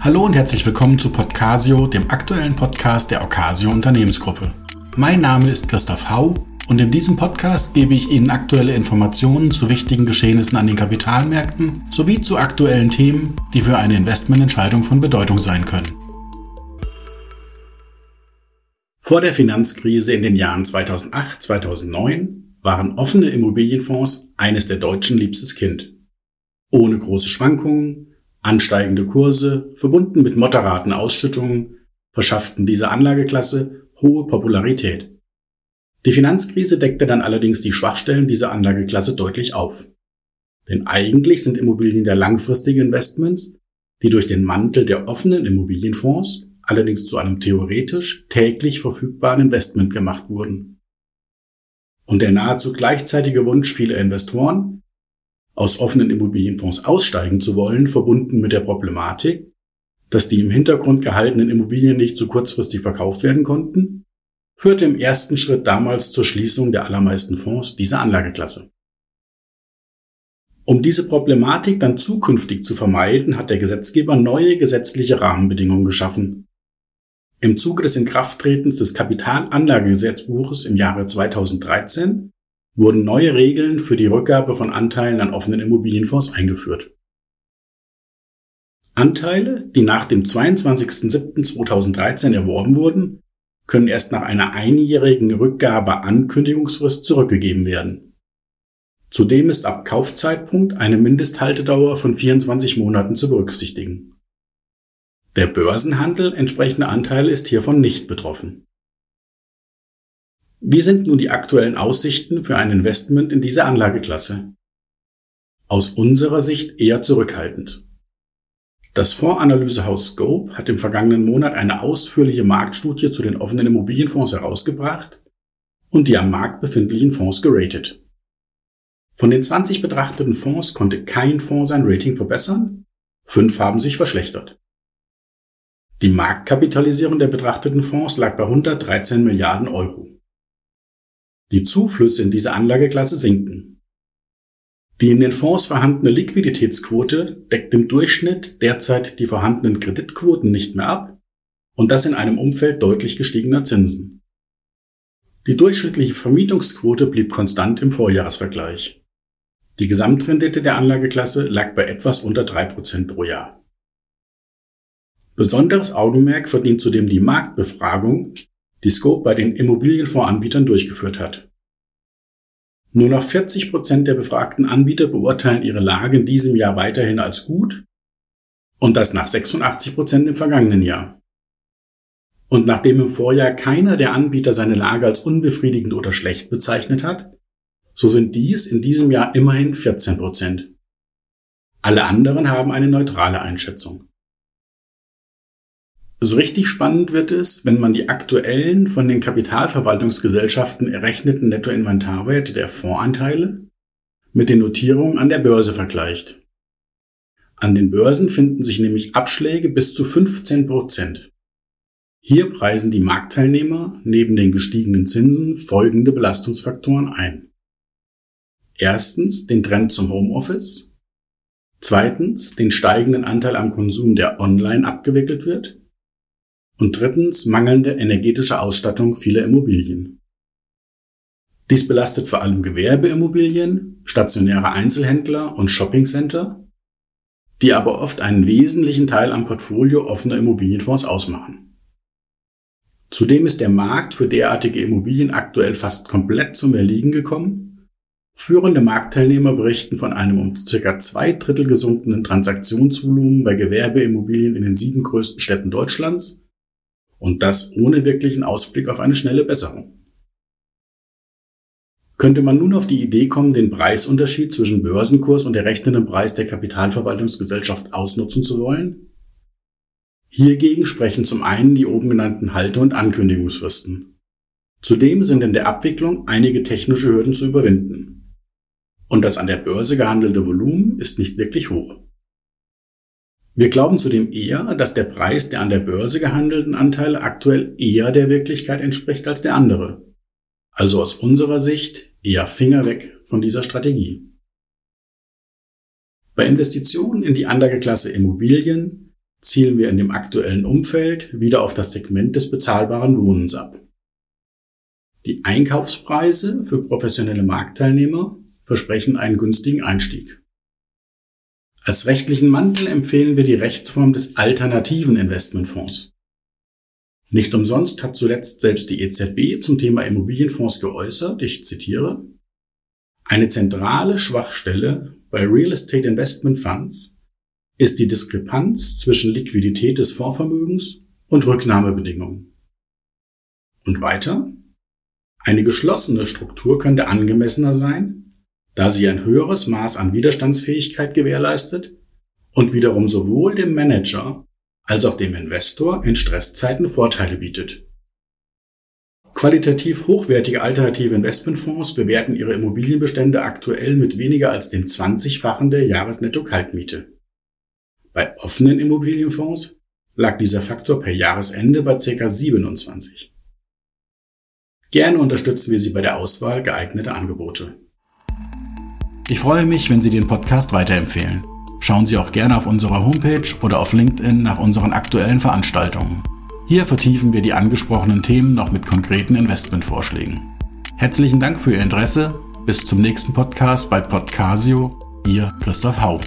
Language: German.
Hallo und herzlich willkommen zu Podcasio, dem aktuellen Podcast der Ocasio Unternehmensgruppe. Mein Name ist Christoph Hau und in diesem Podcast gebe ich Ihnen aktuelle Informationen zu wichtigen Geschehnissen an den Kapitalmärkten sowie zu aktuellen Themen, die für eine Investmententscheidung von Bedeutung sein können. Vor der Finanzkrise in den Jahren 2008-2009 waren offene Immobilienfonds eines der Deutschen liebstes Kind. Ohne große Schwankungen, ansteigende Kurse, verbunden mit moderaten Ausschüttungen, verschafften diese Anlageklasse hohe Popularität. Die Finanzkrise deckte dann allerdings die Schwachstellen dieser Anlageklasse deutlich auf. Denn eigentlich sind Immobilien der langfristige Investments, die durch den Mantel der offenen Immobilienfonds allerdings zu einem theoretisch täglich verfügbaren Investment gemacht wurden. Und der nahezu gleichzeitige Wunsch vieler Investoren, aus offenen Immobilienfonds aussteigen zu wollen, verbunden mit der Problematik, dass die im Hintergrund gehaltenen Immobilien nicht so kurzfristig verkauft werden konnten, führte im ersten Schritt damals zur Schließung der allermeisten Fonds dieser Anlageklasse. Um diese Problematik dann zukünftig zu vermeiden, hat der Gesetzgeber neue gesetzliche Rahmenbedingungen geschaffen. Im Zuge des Inkrafttretens des Kapitalanlagegesetzbuches im Jahre 2013 wurden neue Regeln für die Rückgabe von Anteilen an offenen Immobilienfonds eingeführt. Anteile, die nach dem 22.07.2013 erworben wurden, können erst nach einer einjährigen Rückgabeankündigungsfrist zurückgegeben werden. Zudem ist ab Kaufzeitpunkt eine Mindesthaltedauer von 24 Monaten zu berücksichtigen. Der Börsenhandel entsprechender Anteile ist hiervon nicht betroffen. Wie sind nun die aktuellen Aussichten für ein Investment in diese Anlageklasse? Aus unserer Sicht eher zurückhaltend. Das Fondsanalysehaus Scope hat im vergangenen Monat eine ausführliche Marktstudie zu den offenen Immobilienfonds herausgebracht und die am Markt befindlichen Fonds geratet. Von den 20 betrachteten Fonds konnte kein Fonds sein Rating verbessern, fünf haben sich verschlechtert. Die Marktkapitalisierung der betrachteten Fonds lag bei 113 Milliarden Euro. Die Zuflüsse in diese Anlageklasse sinken. Die in den Fonds vorhandene Liquiditätsquote deckt im Durchschnitt derzeit die vorhandenen Kreditquoten nicht mehr ab und das in einem Umfeld deutlich gestiegener Zinsen. Die durchschnittliche Vermietungsquote blieb konstant im Vorjahresvergleich. Die Gesamtrendite der Anlageklasse lag bei etwas unter drei Prozent pro Jahr. Besonderes Augenmerk verdient zudem die Marktbefragung, die Scope bei den Immobilienfondsanbietern durchgeführt hat. Nur noch 40 Prozent der befragten Anbieter beurteilen ihre Lage in diesem Jahr weiterhin als gut und das nach 86 Prozent im vergangenen Jahr. Und nachdem im Vorjahr keiner der Anbieter seine Lage als unbefriedigend oder schlecht bezeichnet hat, so sind dies in diesem Jahr immerhin 14 Prozent. Alle anderen haben eine neutrale Einschätzung. So richtig spannend wird es, wenn man die aktuellen von den Kapitalverwaltungsgesellschaften errechneten Nettoinventarwerte der Fondsanteile mit den Notierungen an der Börse vergleicht. An den Börsen finden sich nämlich Abschläge bis zu 15 Prozent. Hier preisen die Marktteilnehmer neben den gestiegenen Zinsen folgende Belastungsfaktoren ein. Erstens den Trend zum Homeoffice. Zweitens den steigenden Anteil am Konsum, der online abgewickelt wird. Und drittens mangelnde energetische Ausstattung vieler Immobilien. Dies belastet vor allem Gewerbeimmobilien, stationäre Einzelhändler und Shoppingcenter, die aber oft einen wesentlichen Teil am Portfolio offener Immobilienfonds ausmachen. Zudem ist der Markt für derartige Immobilien aktuell fast komplett zum Erliegen gekommen. Führende Marktteilnehmer berichten von einem um ca. zwei Drittel gesunkenen Transaktionsvolumen bei Gewerbeimmobilien in den sieben größten Städten Deutschlands und das ohne wirklichen Ausblick auf eine schnelle Besserung. Könnte man nun auf die Idee kommen, den Preisunterschied zwischen Börsenkurs und errechneten Preis der Kapitalverwaltungsgesellschaft ausnutzen zu wollen? Hiergegen sprechen zum einen die oben genannten Halte- und Ankündigungsfristen. Zudem sind in der Abwicklung einige technische Hürden zu überwinden. Und das an der Börse gehandelte Volumen ist nicht wirklich hoch. Wir glauben zudem eher, dass der Preis der an der Börse gehandelten Anteile aktuell eher der Wirklichkeit entspricht als der andere. Also aus unserer Sicht eher Finger weg von dieser Strategie. Bei Investitionen in die Anlageklasse Immobilien zielen wir in dem aktuellen Umfeld wieder auf das Segment des bezahlbaren Wohnens ab. Die Einkaufspreise für professionelle Marktteilnehmer versprechen einen günstigen Einstieg. Als rechtlichen Mantel empfehlen wir die Rechtsform des alternativen Investmentfonds. Nicht umsonst hat zuletzt selbst die EZB zum Thema Immobilienfonds geäußert, ich zitiere, eine zentrale Schwachstelle bei Real Estate Investment Funds ist die Diskrepanz zwischen Liquidität des Fondsvermögens und Rücknahmebedingungen. Und weiter? Eine geschlossene Struktur könnte angemessener sein, da sie ein höheres Maß an Widerstandsfähigkeit gewährleistet und wiederum sowohl dem Manager als auch dem Investor in Stresszeiten Vorteile bietet. Qualitativ hochwertige alternative Investmentfonds bewerten ihre Immobilienbestände aktuell mit weniger als dem 20-fachen der Jahresnetto-Kaltmiete. Bei offenen Immobilienfonds lag dieser Faktor per Jahresende bei ca. 27. Gerne unterstützen wir Sie bei der Auswahl geeigneter Angebote. Ich freue mich, wenn Sie den Podcast weiterempfehlen. Schauen Sie auch gerne auf unserer Homepage oder auf LinkedIn nach unseren aktuellen Veranstaltungen. Hier vertiefen wir die angesprochenen Themen noch mit konkreten Investmentvorschlägen. Herzlichen Dank für Ihr Interesse. Bis zum nächsten Podcast bei Podcasio. Ihr Christoph Hau.